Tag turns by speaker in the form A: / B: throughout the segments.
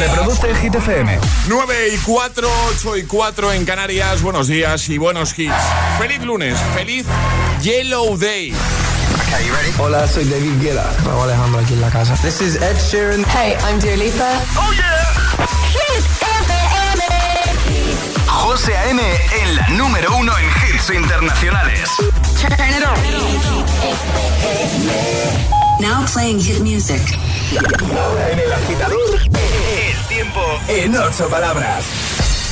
A: Reproduce Hit FM.
B: 9 y 4, 8 y 4 en Canarias. Buenos días y buenos hits. Feliz lunes, feliz Yellow Day.
C: Hola, soy David Guetta.
D: Raúl Alejandro aquí en la casa.
C: This is Ed Sheeran.
E: Hey, I'm Dua Lipa.
B: Oh yeah.
E: Hit FM.
A: José A.M. en la número uno en hits internacionales.
E: Turn it on.
F: Now playing hit music.
A: Ahora en el agitador, tiempo en ocho palabras.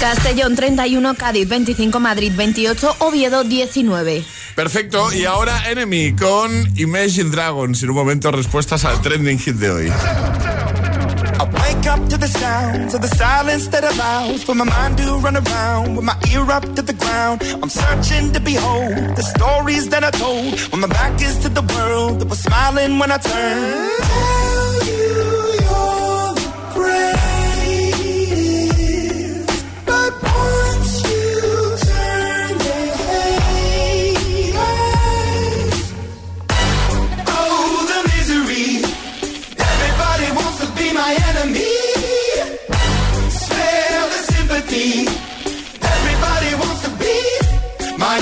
G: Castellón 31, Cádiz 25, Madrid 28, Oviedo 19.
B: Perfecto, y ahora Enemy con Imagine Dragons. En un momento, respuestas al trending hit de hoy.
H: I wake up to the sounds of the silence that allows for my mind to run around with my ear up to the ground. I'm searching to behold the stories that I told when my back is to the world that was smiling when I turned. Tell you you're the greatest,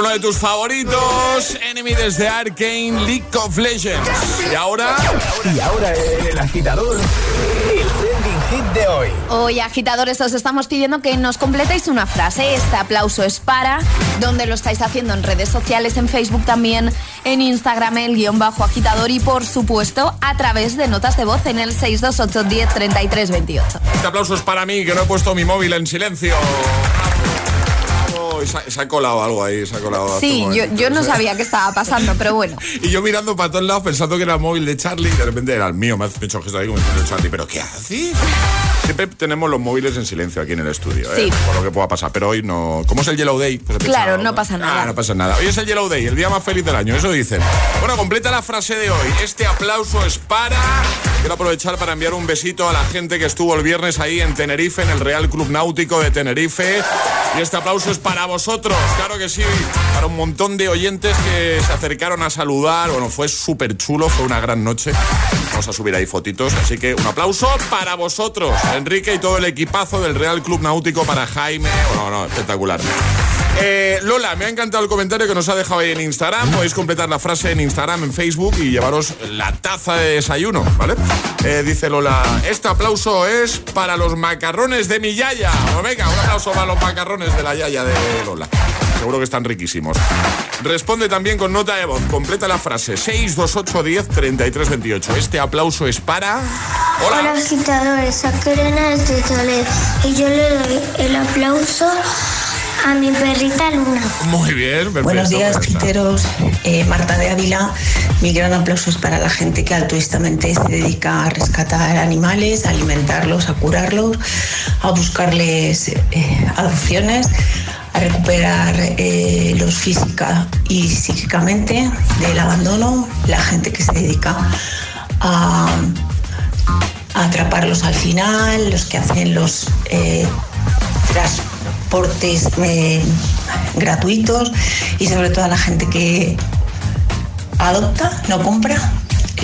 B: Uno de tus favoritos, Enemy desde Arkane, League of Legends. Y ahora,
A: Y ahora el agitador, el trending hit de hoy.
G: Hoy, agitadores, os estamos pidiendo que nos completéis una frase. Este aplauso es para, donde lo estáis haciendo en redes sociales, en Facebook también, en Instagram, el guion bajo agitador y, por supuesto, a través de notas de voz en el 628 10 33 28.
B: este aplauso es para mí, que no he puesto mi móvil en silencio. Se, ha- se ha colado algo ahí, se ha colado.
G: Sí, yo, yo no sabía qué estaba pasando, pero bueno.
B: Y yo mirando para todos lados pensando que era el móvil de Charlie, y de repente era el mío, me ha hecho gesto ahí como diciendo Charlie, ¿pero qué haces? Siempre tenemos los móviles en silencio aquí en el estudio, ¿eh?
G: Sí.
B: por lo que pueda pasar. Pero hoy no. ¿Cómo es el Yellow Day? Pues
G: Claro,
B: pensado,
G: no pasa nada.
B: Ah, no pasa nada. Hoy es el Yellow Day, el día más feliz del año, eso dicen. Bueno, completa la frase de hoy. Este aplauso es para. Quiero aprovechar para enviar un besito a la gente que estuvo el viernes ahí en Tenerife, en el Real Club Náutico de Tenerife. Y este aplauso es para vosotros, claro que sí, para un montón de oyentes que se acercaron a saludar. Bueno, fue súper chulo, fue una gran noche. Vamos a subir ahí fotitos, así que un aplauso para vosotros, Enrique y todo el equipazo del Real Club Náutico, para Jaime. Bueno, no, espectacular. Eh, Lola, me ha encantado el comentario que nos ha dejado ahí en Instagram. Podéis completar la frase en Instagram, en Facebook y llevaros la taza de desayuno, ¿vale? Eh, dice Lola, este aplauso es para los macarrones de mi yaya. Venga, un aplauso para los macarrones de la yaya de Lola. Seguro que están riquísimos. Responde también con nota de voz. Completa la frase 628 10 33 28. Este aplauso es para.
D: Hola, Hola agitadores. Aquí Elena desde Toledo. Y yo le doy el aplauso a mi perrita Luna.
B: Muy bien, perfecto.
I: Buenos días, quiteros. Eh, Marta de Ávila. Mi gran aplauso es para la gente que altruistamente se dedica a rescatar animales, a alimentarlos, a curarlos, a buscarles eh, adopciones, a recuperar eh, los física y psíquicamente del abandono, la gente que se dedica a, a atraparlos al final, los que hacen los tras transportes eh, gratuitos y sobre todo a la gente que adopta, no compra,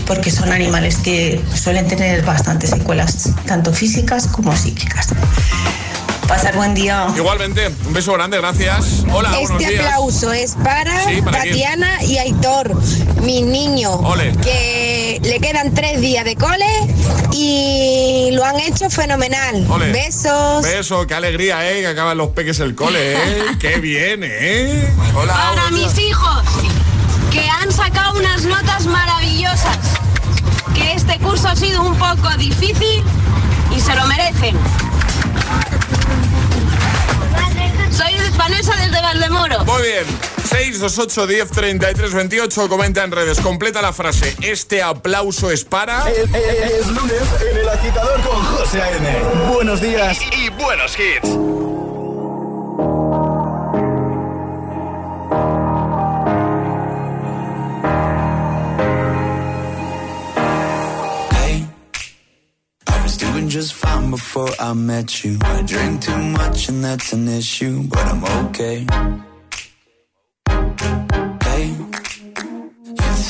I: porque son animales que suelen tener bastantes secuelas, tanto físicas como psíquicas. Pasar buen día.
B: Igualmente, un beso grande, gracias. Hola,
J: Este aplauso es para, Tatiana y Aitor, mi niño, que le quedan tres días de cole y lo han hecho fenomenal. Besos.
B: Besos, qué alegría, ¿eh? Que acaban los peques el cole, ¿eh? qué bien, ¿eh?
K: Hola. Para mis hijos, que han sacado unas notas maravillosas. Que este curso ha sido un poco difícil y se lo merecen. Soy Vanessa desde Valdemoro.
B: Muy bien. 628 10 33 28. Comenta en redes. Completa la frase. Este aplauso es para.
A: Es, lunes en el agitador con José A.N. Buenos días y buenos hits.
L: just fine before I met you. I drink too much and that's an issue, but I'm okay.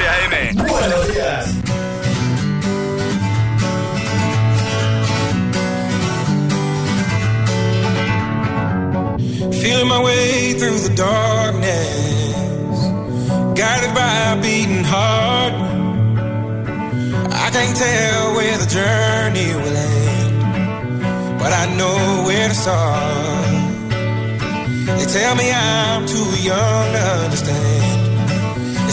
M: José A.M. Buenos días.
N: Feeling my way through the darkness, guided by a beating heart. I can't tell where the journey will end, but I know where to start. They tell me I'm too young to understand.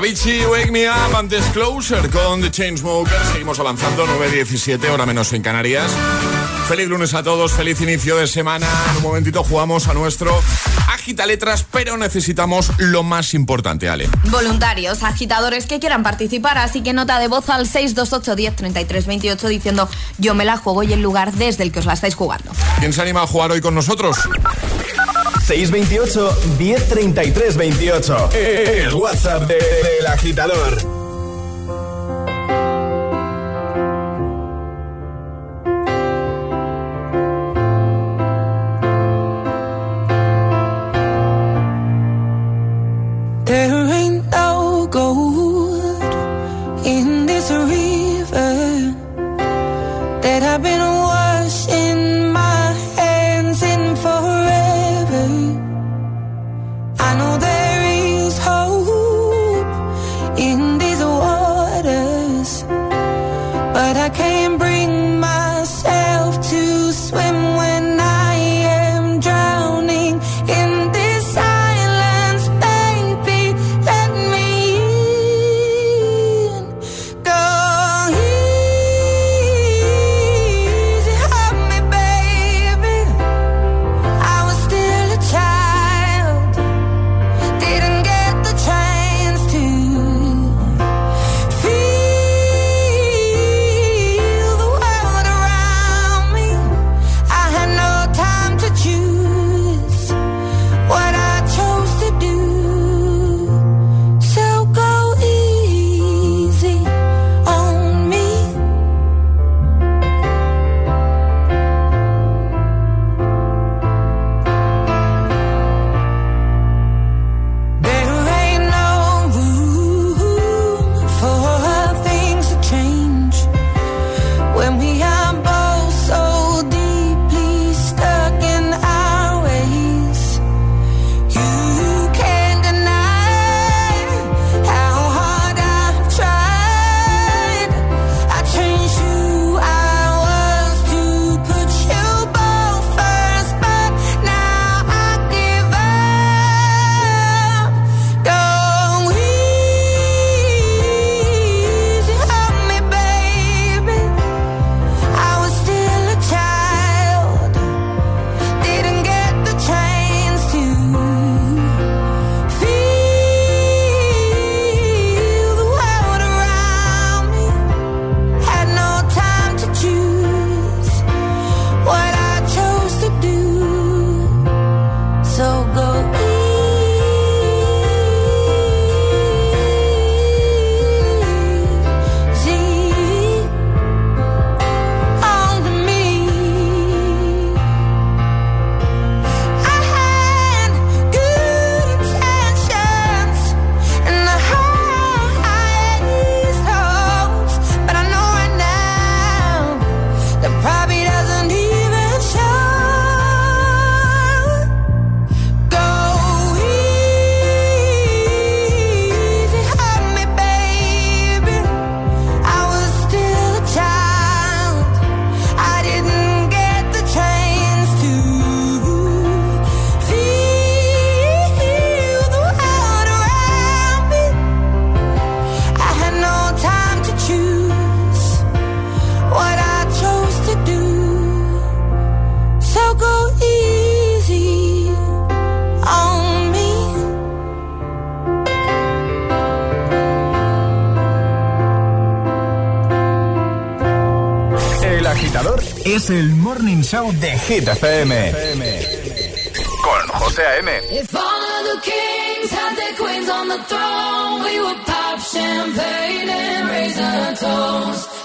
B: Avicii, Wake Me Up, antes Closer con The Chainsmokers. Seguimos avanzando, 9.17, hora menos en Canarias. Feliz lunes a todos, feliz inicio de semana. En un momentito jugamos a nuestro Agita Letras, pero necesitamos lo más importante, Ale.
G: Voluntarios, agitadores que quieran participar, así que nota de voz al 628 10 33 28 diciendo yo me la juego y el lugar desde el que os la estáis jugando.
B: ¿Quién se anima a jugar hoy con nosotros?
M: 628 1033 28. El WhatsApp de- del
A: agitador. Show de Hit FM. Con José A.M.
O: If all of the kings had their queens on the throne, we would pop champagne and raise a toast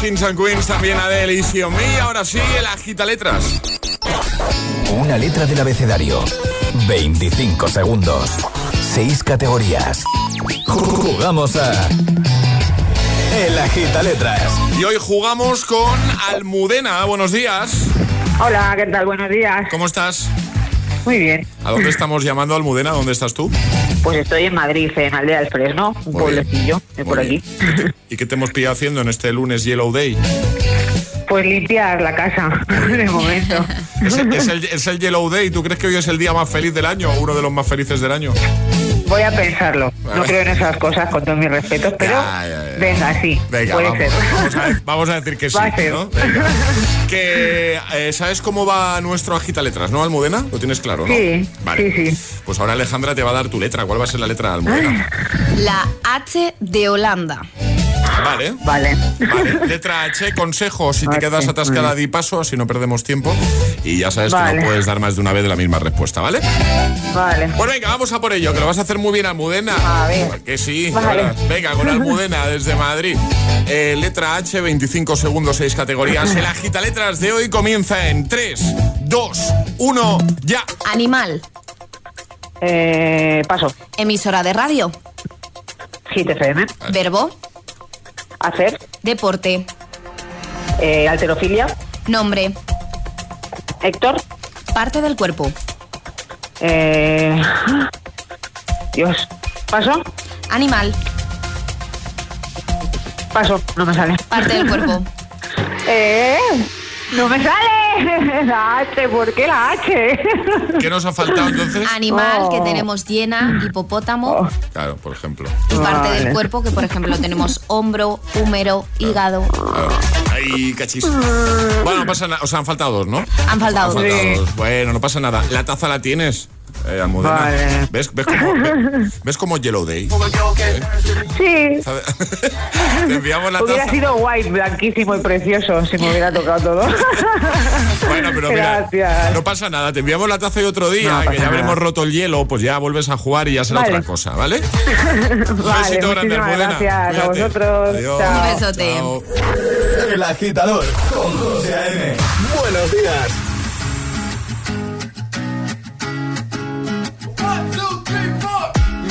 O: Kings and Queens,
B: también Adele y Xiaomi. Ahora sí, el agita letras.
A: Una letra del abecedario. 25 segundos. 6 categorías. Jugamos a. El agita letras.
B: Y hoy jugamos con Almudena. Buenos días.
P: Hola, ¿qué tal? Buenos días.
B: ¿Cómo estás?
P: Muy bien.
B: ¿A dónde estamos llamando, Almudena? ¿Dónde estás tú?
P: Pues estoy en Madrid, en Aldea del Fresno, un pueblecillo de por aquí.
B: ¿Y qué te hemos pillado haciendo en este lunes Yellow Day?
P: Pues limpiar la casa, de momento.
B: ¿Es el, es el- es el Yellow Day? ¿Tú crees que hoy es el día más feliz del año o uno de los más felices del año?
P: Voy a pensarlo. No creo en esas cosas, con todos mis respetos, pero
B: Ya, ya, ya.
P: venga, sí,
B: Venga,
P: puede
B: vamos,
P: ser.
B: vamos a, vamos a decir que sí.
P: Va a ser.
B: ¿no? Venga. Que, eh, ¿Sabes cómo va nuestro agita letras, no, Almudena? Lo tienes claro, ¿no?
P: Sí,
B: Vale.
P: sí, sí.
B: Pues ahora Alejandra te va a dar tu letra. ¿Cuál va a ser la letra de Almudena?
G: La H de Holanda.
B: Vale.
P: Vale.
B: Vale. Letra H, consejo. Si te
P: H,
B: quedas atascada, di paso, así no perdemos tiempo. Y ya sabes que no puedes dar más de una vez la misma respuesta, ¿vale?
P: Vale.
B: Bueno, venga, vamos a por ello, que lo vas a hacer muy bien, Almudena.
P: A ver.
B: Que sí. Venga, con Almudena desde Madrid. Eh, letra H, 25 segundos, 6 categorías. El agita letras de hoy comienza en 3, 2, 1, ya.
G: Animal.
P: Eh, paso.
G: Emisora de radio.
P: Hit FM.
G: Verbo.
P: Hacer.
G: Deporte.
P: Eh, alterofilia.
G: Nombre.
P: Héctor.
G: Parte del cuerpo.
P: Eh, Dios. Paso.
G: Animal.
P: Paso. No me sale.
G: Parte del cuerpo.
P: Eh, no me sale. La H, ¿por qué la H?
B: ¿Qué nos ha faltado entonces?
G: Animal
P: Oh.
G: que tenemos llena, hipopótamo.
B: Claro, por ejemplo.
G: Y parte
P: Vale.
G: del cuerpo que, por ejemplo, tenemos hombro, húmero, hígado.
B: Claro. Ay, cachis. Bueno, no pasa nada. O sea, han faltado dos, ¿no?
G: Han faltado
B: Han
G: dos.
B: faltado dos. Bueno, no pasa nada. ¿La taza la tienes? Eh, Almudena. ¿Ves, ves, cómo, ves, ves cómo Yellow Day?
P: Sí.
B: Te enviamos la
P: Hubiera
B: taza.
P: sido white, blanquísimo y precioso si me hubiera tocado todo.
B: Bueno, pero mira,
P: Gracias.
B: no pasa nada. Te enviamos la taza y otro día,
P: No
B: que ya
P: nada.
B: habremos roto el hielo, pues ya vuelves a jugar y ya será
P: Vale.
B: otra cosa, ¿vale? Un
P: vale,
B: besito grande,
P: gracias a
B: Cuídate.
P: vosotros.
B: Adiós.
P: Chao.
G: Un besote.
B: Chao.
A: El agitador con José A.M. Buenos días.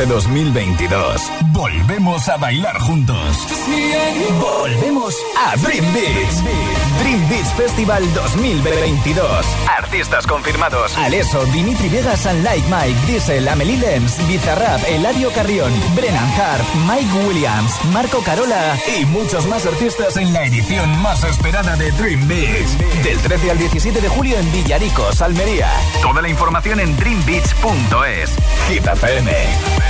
A: Este 2022 volvemos a bailar juntos. Volvemos a Dream Beach. Dream Beach Festival 2022. Artistas confirmados. Aleso, Dimitri Vegas and Like Mike, Diesel, Amelie Lems, Bizarrap, Eladio Carrión, Brennan Hart, Mike Williams, Marco Carola y muchos más artistas en la edición más esperada de Dream Beach. Del 13 al 17 de julio en Villaricos, Almería. Toda la información en dreambeach.es. Hit FM.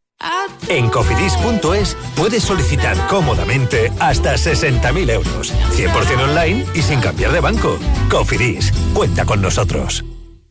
Q: En cofidis.es puedes solicitar cómodamente hasta 60.000 euros. 100% online y sin cambiar de banco. Cofidis, cuenta con nosotros.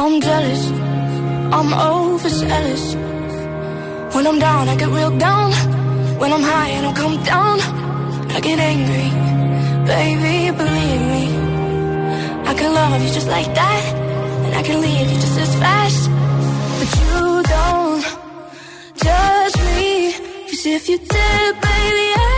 R: I'm jealous, I'm overzealous.
O: When I'm down, I get real down. When I'm high, I don't come down. I get angry, baby, believe me. I can love you just like that, and I can leave you just as fast. But you don't judge me, cause if you did, baby, I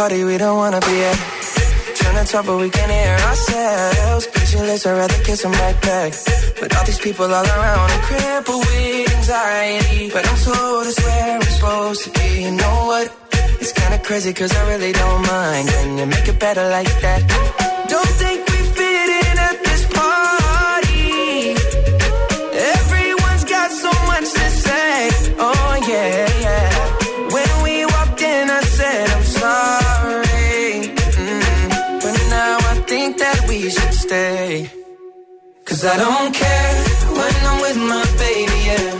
S: party we don't wanna be at. Trying to talk but we can't hear ourselves. Pictureless, I'd rather kiss them right back. But all these people all around, I'm crippled with anxiety. But I'm told it's where I'm supposed to be. You know what? It's kinda crazy cause I really don't mind. Can you make it better like that? Don't think stay. Cause I don't care when I'm with my baby, yeah.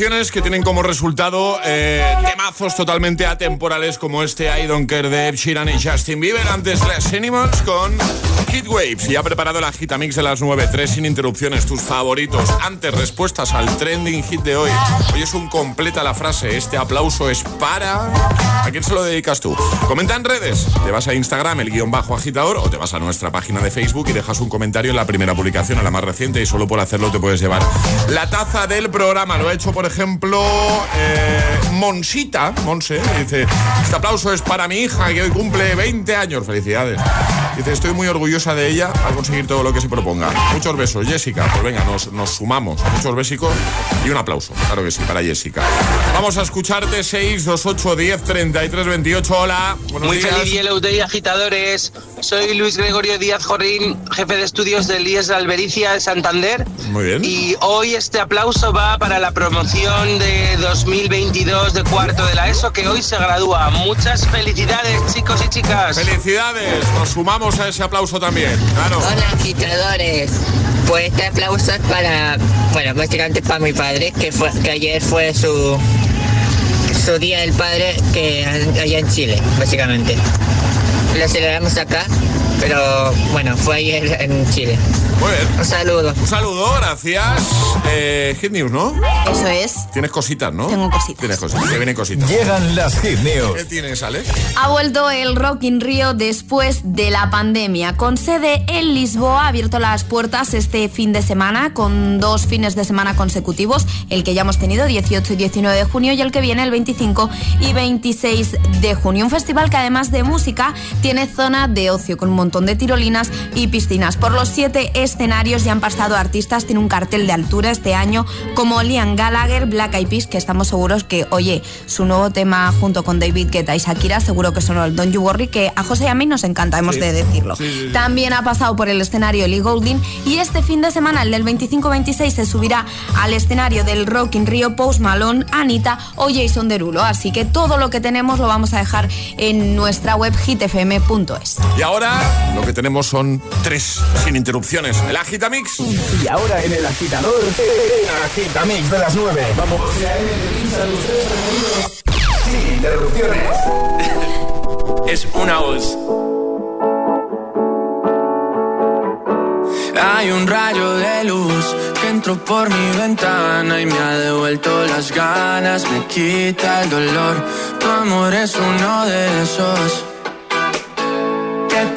B: Que tienen como resultado eh, temazos totalmente atemporales como este I Don't Care de Ed y Justin Bieber. Antes Les Animals con Hit Waves. Y ha preparado la Gitamix de las 9.3 sin interrupciones. Tus favoritos. Antes, respuestas al trending hit de hoy. Hoy es un completa la frase. Este aplauso es para... ¿A quién se lo dedicas tú? Comenta en redes. Te vas a Instagram, el guion bajo agitador, o te vas a nuestra página de Facebook y dejas un comentario en la primera publicación, a la más reciente, y solo por hacerlo te puedes llevar la taza del programa. Lo ha hecho, por ejemplo, eh, Monsita, Monse, dice, este aplauso es para mi hija que hoy cumple 20 años. Felicidades. Dice, estoy muy orgullosa de ella al conseguir todo lo que se proponga. Muchos besos, Jessica. Pues venga, nos, nos sumamos. Muchos besicos y un aplauso. Claro que sí, para Jessica. Vamos a escucharte 628 10 33 28. Hola. Buenos
T: Muy
B: días.
T: feliz Day, agitadores. Soy Luis Gregorio Díaz Jorrín, jefe de estudios del IES de Albericia de Santander.
B: Muy bien.
T: Y hoy este aplauso va para la promoción de 2022 de cuarto de la ESO, que hoy se gradúa. Muchas felicidades, chicos y chicas.
B: Felicidades. Nos sumamos a ese aplauso también. Claro.
U: Hola agitadores, pues este aplauso es para, bueno, básicamente para mi padre, que fue que ayer fue su su día del padre que allá en Chile, básicamente. Lo celebramos acá Pero bueno, fue ayer en Chile.
B: Muy bien.
U: Un saludo.
B: Un saludo, gracias. Eh, Hit News, ¿no?
G: Eso es.
B: Tienes cositas, ¿no?
G: Tengo cositas.
B: Tienes cositas, que vienen cositas.
A: Llegan las Hit News.
B: ¿Qué tienes, Ale?
G: Ha vuelto el Rock in Rio después de la pandemia. Con sede en Lisboa, ha abierto las puertas este fin de semana con dos fines de semana consecutivos, el que ya hemos tenido 18 y 19 de junio y el que viene el 25 y 26 de junio. Un festival que además de música tiene zona de ocio con un montón de tirolinas y piscinas. Por los siete escenarios ya han pasado artistas, tiene un cartel de altura este año como Liam Gallagher, Black Eyed Peas, que estamos seguros que, oye, su nuevo tema junto con David Guetta y Shakira, seguro que son el Don't You Worry, que a José y a mí nos encanta, hemos de decirlo. También ha pasado por el escenario Lee Goulding y este fin de semana, el del 25-26, se subirá al escenario del Rock in Rio Post Malone, Anita o Jason Derulo. Así que todo lo que tenemos lo vamos a dejar en nuestra web hitfm.es.
B: Y ahora lo que tenemos son tres sin interrupciones. El Agitamix.
A: Y ahora en el agitador, el Agitamix de las 9. Vamos. Sin interrupciones.
S: es una voz. Hay un rayo de luz que entró por mi ventana y me ha devuelto las ganas, me quita el dolor. Tu amor es uno de esos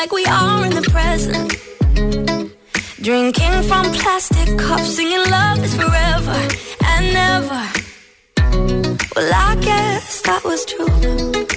O: like we are in the present. Drinking from plastic cups, singing love is forever and never. Well, I guess that was true.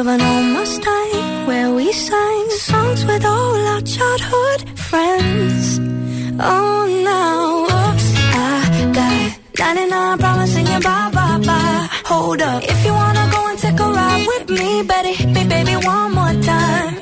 O: of an old Mustang where we sang songs with all our childhood friends. Oh, now, oops, I got 99 promising you bye bye bye. Hold up, if you wanna go and take a ride with me, better hit me, baby, one more time.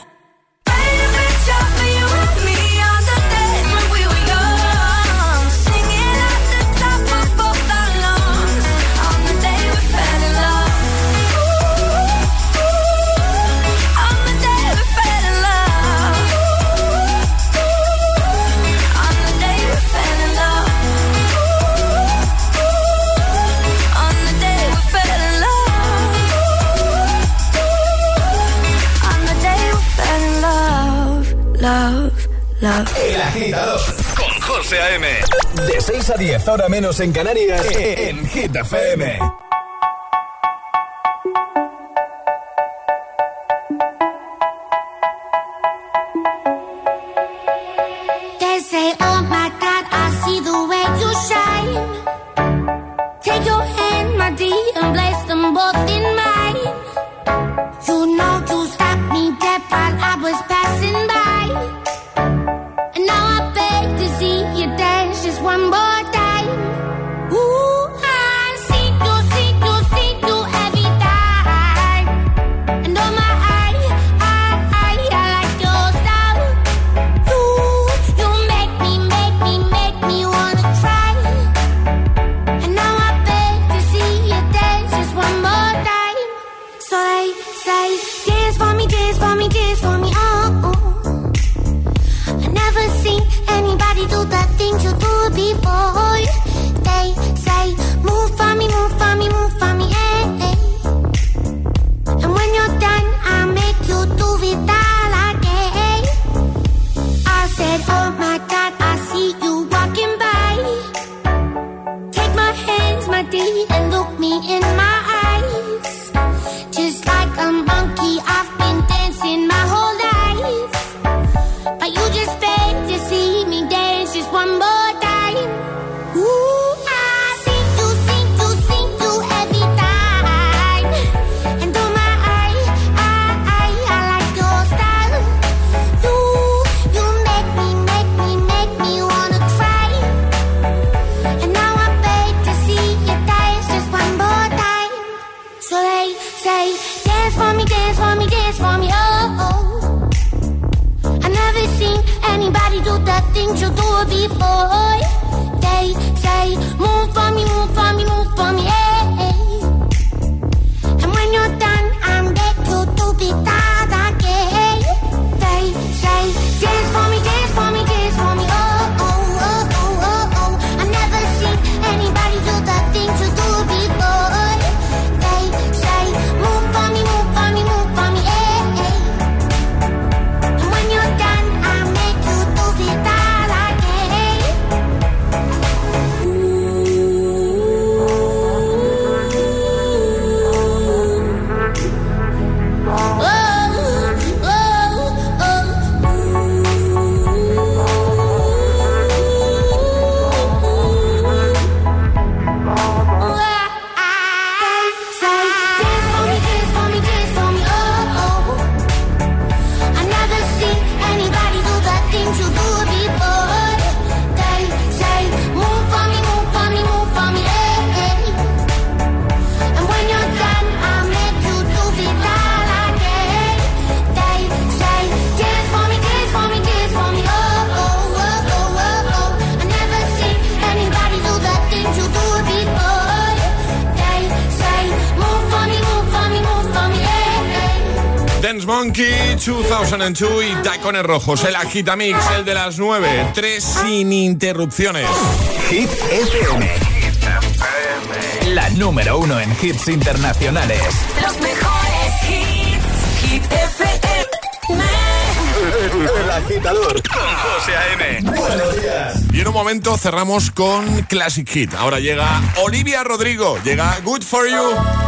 O: love.
A: El agitador con José A.M. De 6 a 10, ahora menos en Canarias, en Hit FM.
B: 2002 y Tacones Rojos, el Agitamix, el de las 9, 3 sin interrupciones.
A: Hit FM. La número uno en hits internacionales.
V: Los mejores hits. Hit FM.
A: El agitador con José A.M. Buenos días.
B: Y en un momento cerramos con Classic Hit. Ahora llega Olivia Rodrigo, llega Good For You.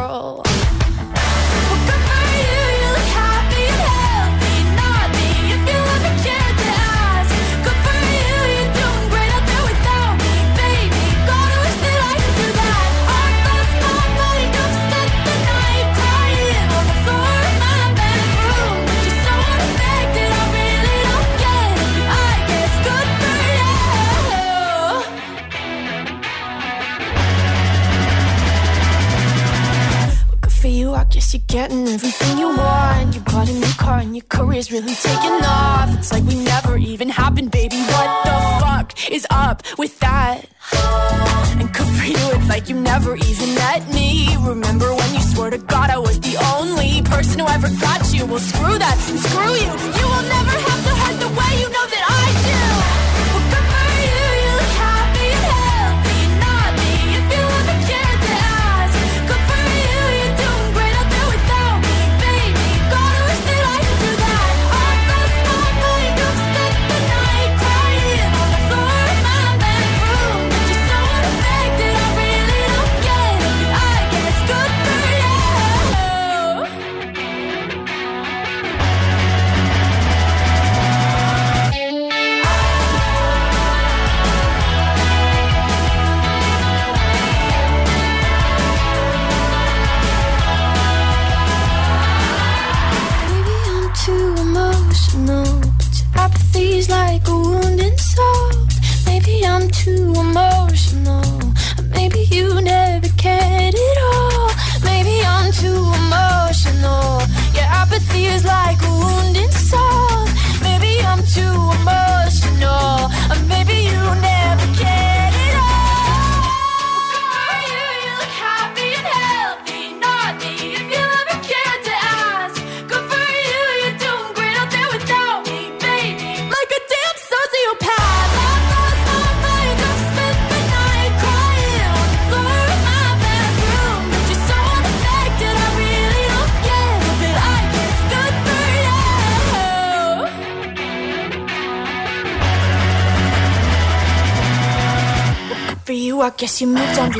M: Career's really taking off. It's like we never even happened, baby. What the fuck is up with that? And good for you, it's like you never even met me. Remember when you swore to God I was the only person who ever got you? Well, screw that and screw you. You will never have to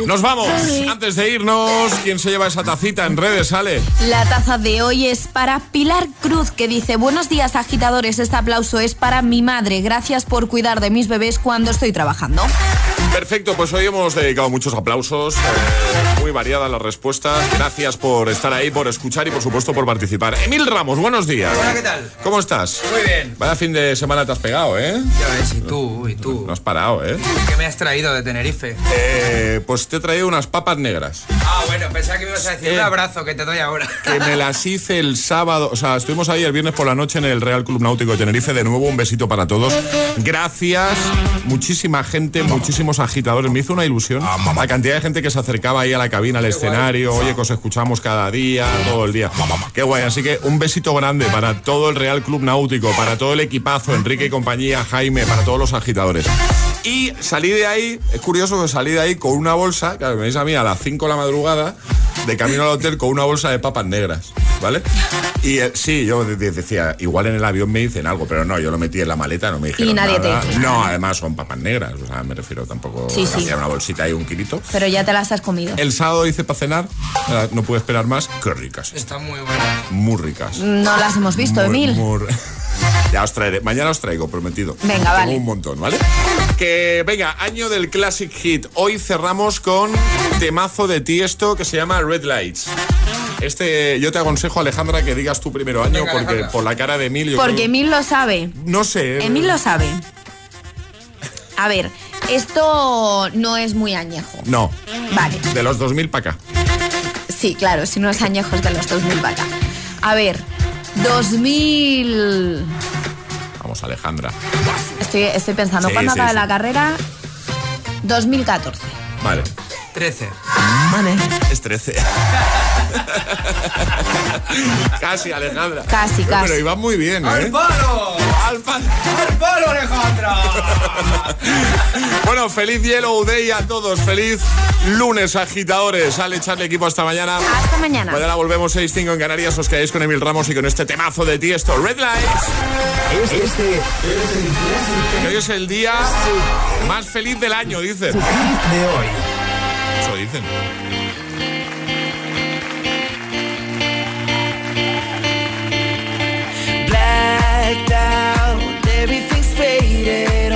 B: Nos vamos. Antes de irnos, ¿quién se lleva esa tacita en redes? Sale.
G: La taza de hoy es para Pilar Cruz, que dice, buenos días agitadores, este aplauso es para mi madre, gracias por cuidar de mis bebés cuando estoy trabajando.
B: Perfecto, pues hoy hemos dedicado muchos aplausos, eh, muy variadas las respuestas. Gracias por estar ahí, por escuchar y por supuesto por participar. Emil Ramos, buenos días.
W: Hola, ¿qué tal?
B: ¿Cómo estás?
W: Muy bien.
B: Vaya fin de semana te has pegado, ¿eh?
W: Ya ves, y tú, y tú.
B: No has parado, ¿eh?
W: ¿Qué me has traído de Tenerife?
B: Eh, pues te he traído unas papas negras.
W: Ah, bueno, pensaba que me ibas a decir
B: Eh.
W: un abrazo que te doy ahora.
B: Que me las hice el sábado, o sea, estuvimos ahí el viernes por la noche en el Real Club Náutico de Tenerife. De nuevo, un besito para todos. Gracias, muchísima gente, muchísimos agitadores. Me hizo una ilusión la cantidad de gente que se acercaba ahí a la cabina, al escenario. Oye, que os escuchamos cada día, todo el día. Qué guay. Así que un besito grande para todo el Real Club Náutico, para todo el equipazo, Enrique y compañía, Jaime, para todos los agitadores. Y salí de ahí, es curioso que salí de ahí con una bolsa, claro, me veis a mí a las 5 de la madrugada, de camino al hotel con una bolsa de papas negras, ¿vale? Y eh, sí, yo de- de- decía, igual en el avión me dicen algo, pero no, yo lo metí en la maleta, no me dijeron
G: Y nadie te
B: nada.
G: dijo
B: No, además son papas negras, o sea, me refiero tampoco
G: Sí, sí.
B: hacía una bolsita y un kilito.
G: Pero ya te las has comido.
B: El sábado hice para cenar, eh, no pude esperar más, qué ricas,
W: Está muy buena.
B: muy ricas.
G: No las hemos visto,
B: Muy,
G: Emil.
B: muy- Ya os traeré. Mañana os traigo, prometido.
G: Venga,
B: Tengo
G: vale.
B: un montón, ¿vale? Que venga, año del Classic Hit. Hoy cerramos con temazo de Tiesto que se llama Red Lights. Este, yo te aconsejo, Alejandra, que digas tu primero año,
W: Venga,
B: porque
W: Alejandra.
B: por la cara de Emil. yo
G: Porque
B: creo-
G: Emil lo sabe.
B: No sé.
G: Emil lo sabe. A ver, Esto no es muy añejo.
B: No.
G: Vale.
B: De los 2000 para acá.
G: Sí, claro, si no es añejos de los 2000 para acá. A ver, 2000...
B: Vamos, Alejandra.
G: Estoy, estoy pensando,
B: Sí,
G: ¿cuándo
B: sí,
G: acaba
B: sí.
G: la carrera? 2014.
B: Vale.
W: 13.
G: Vale.
B: Es 13. casi, Alejandra.
G: Casi,
B: Pero
G: casi.
B: iba muy bien, ¿eh?
W: ¡Al palo!
B: ¡Al palo!
W: ¡Al palo, Alejandra!
B: Bueno, feliz Yellow Day a todos. Feliz lunes, agitadores. Al echarle equipo hasta mañana.
G: Hasta mañana.
B: Mañana volvemos 6-5 en Canarias. Os quedáis con Emil Ramos y con este temazo de Tiesto. Red Lights.
A: Este,
B: Que hoy es el día más feliz del año, dicen.
A: de hoy.
B: Eso dicen.
S: Everything's faded